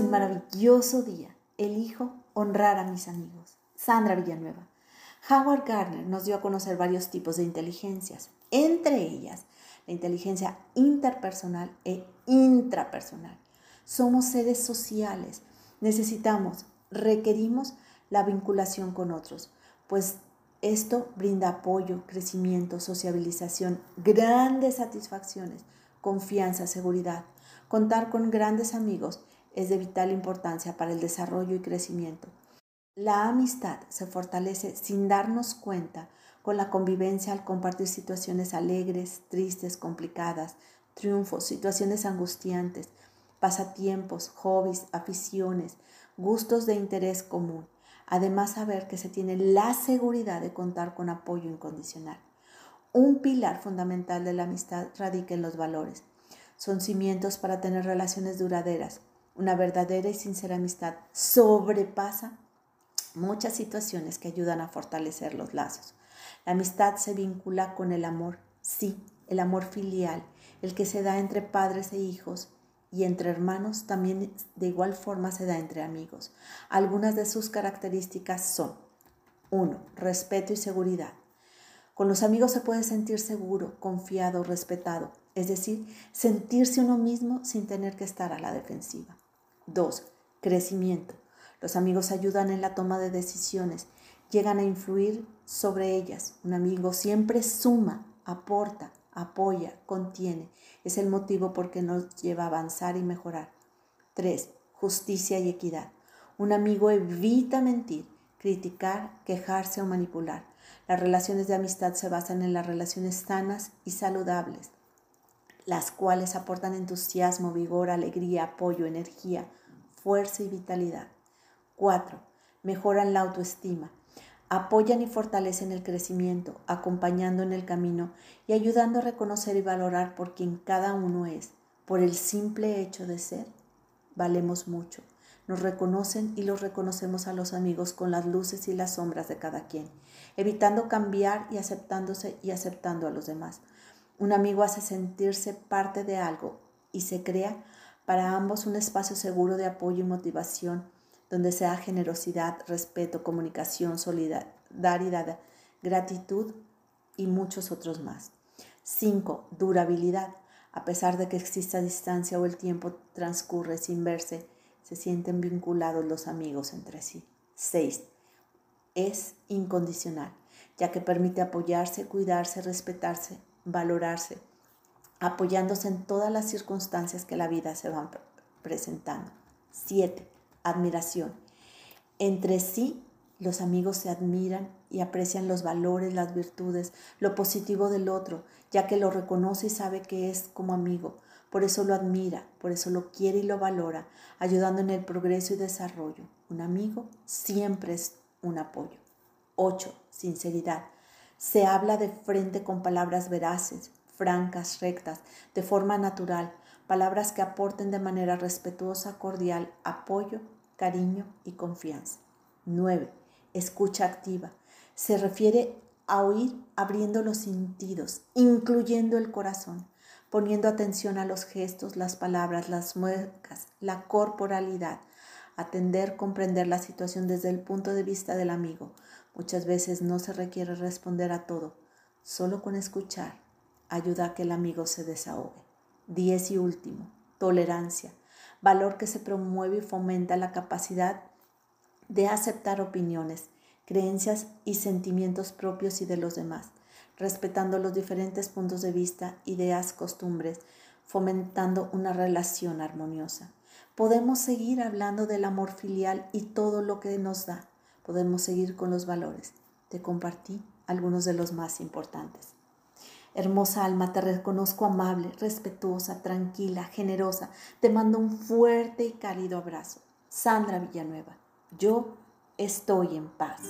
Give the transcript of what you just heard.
un maravilloso día. Elijo honrar a mis amigos. Sandra Villanueva. Howard Gardner nos dio a conocer varios tipos de inteligencias, entre ellas la inteligencia interpersonal e intrapersonal. Somos seres sociales, necesitamos, requerimos la vinculación con otros, pues esto brinda apoyo, crecimiento, sociabilización, grandes satisfacciones, confianza, seguridad. Contar con grandes amigos es de vital importancia para el desarrollo y crecimiento. La amistad se fortalece sin darnos cuenta con la convivencia al compartir situaciones alegres, tristes, complicadas, triunfos, situaciones angustiantes, pasatiempos, hobbies, aficiones, gustos de interés común. Además, saber que se tiene la seguridad de contar con apoyo incondicional. Un pilar fundamental de la amistad radica en los valores. Son cimientos para tener relaciones duraderas. Una verdadera y sincera amistad sobrepasa muchas situaciones que ayudan a fortalecer los lazos. La amistad se vincula con el amor, sí, el amor filial, el que se da entre padres e hijos y entre hermanos también de igual forma se da entre amigos. Algunas de sus características son 1. Respeto y seguridad. Con los amigos se puede sentir seguro, confiado, respetado, es decir, sentirse uno mismo sin tener que estar a la defensiva. 2. Crecimiento. Los amigos ayudan en la toma de decisiones, llegan a influir sobre ellas. Un amigo siempre suma, aporta, apoya, contiene. Es el motivo por que nos lleva a avanzar y mejorar. 3. Justicia y equidad. Un amigo evita mentir, criticar, quejarse o manipular. Las relaciones de amistad se basan en las relaciones sanas y saludables, las cuales aportan entusiasmo, vigor, alegría, apoyo, energía, fuerza y vitalidad. 4. Mejoran la autoestima apoyan y fortalecen el crecimiento, acompañando en el camino y ayudando a reconocer y valorar por quien cada uno es. Por el simple hecho de ser, valemos mucho. Nos reconocen y los reconocemos a los amigos con las luces y las sombras de cada quien, evitando cambiar y aceptándose y aceptando a los demás. Un amigo hace sentirse parte de algo y se crea para ambos un espacio seguro de apoyo y motivación donde sea generosidad, respeto, comunicación, solidaridad, gratitud y muchos otros más. 5. Durabilidad. A pesar de que exista distancia o el tiempo transcurre sin verse, se sienten vinculados los amigos entre sí. 6. Es incondicional, ya que permite apoyarse, cuidarse, respetarse, valorarse, apoyándose en todas las circunstancias que la vida se van presentando. 7 admiración. Entre sí, los amigos se admiran y aprecian los valores, las virtudes, lo positivo del otro, ya que lo reconoce y sabe que es como amigo. Por eso lo admira, por eso lo quiere y lo valora, ayudando en el progreso y desarrollo. Un amigo siempre es un apoyo. 8. Sinceridad. Se habla de frente con palabras veraces, francas, rectas, de forma natural, palabras que aporten de manera respetuosa, cordial, apoyo cariño y confianza. 9. Escucha activa. Se refiere a oír abriendo los sentidos, incluyendo el corazón, poniendo atención a los gestos, las palabras, las muecas, la corporalidad, atender, comprender la situación desde el punto de vista del amigo. Muchas veces no se requiere responder a todo, solo con escuchar ayuda a que el amigo se desahogue. 10 y último, tolerancia valor que se promueve y fomenta la capacidad de aceptar opiniones, creencias y sentimientos propios y de los demás, respetando los diferentes puntos de vista, ideas, costumbres, fomentando una relación armoniosa. Podemos seguir hablando del amor filial y todo lo que nos da. Podemos seguir con los valores. Te compartí algunos de los más importantes. Hermosa alma, te reconozco amable, respetuosa, tranquila, generosa. Te mando un fuerte y cálido abrazo. Sandra Villanueva, yo estoy en paz.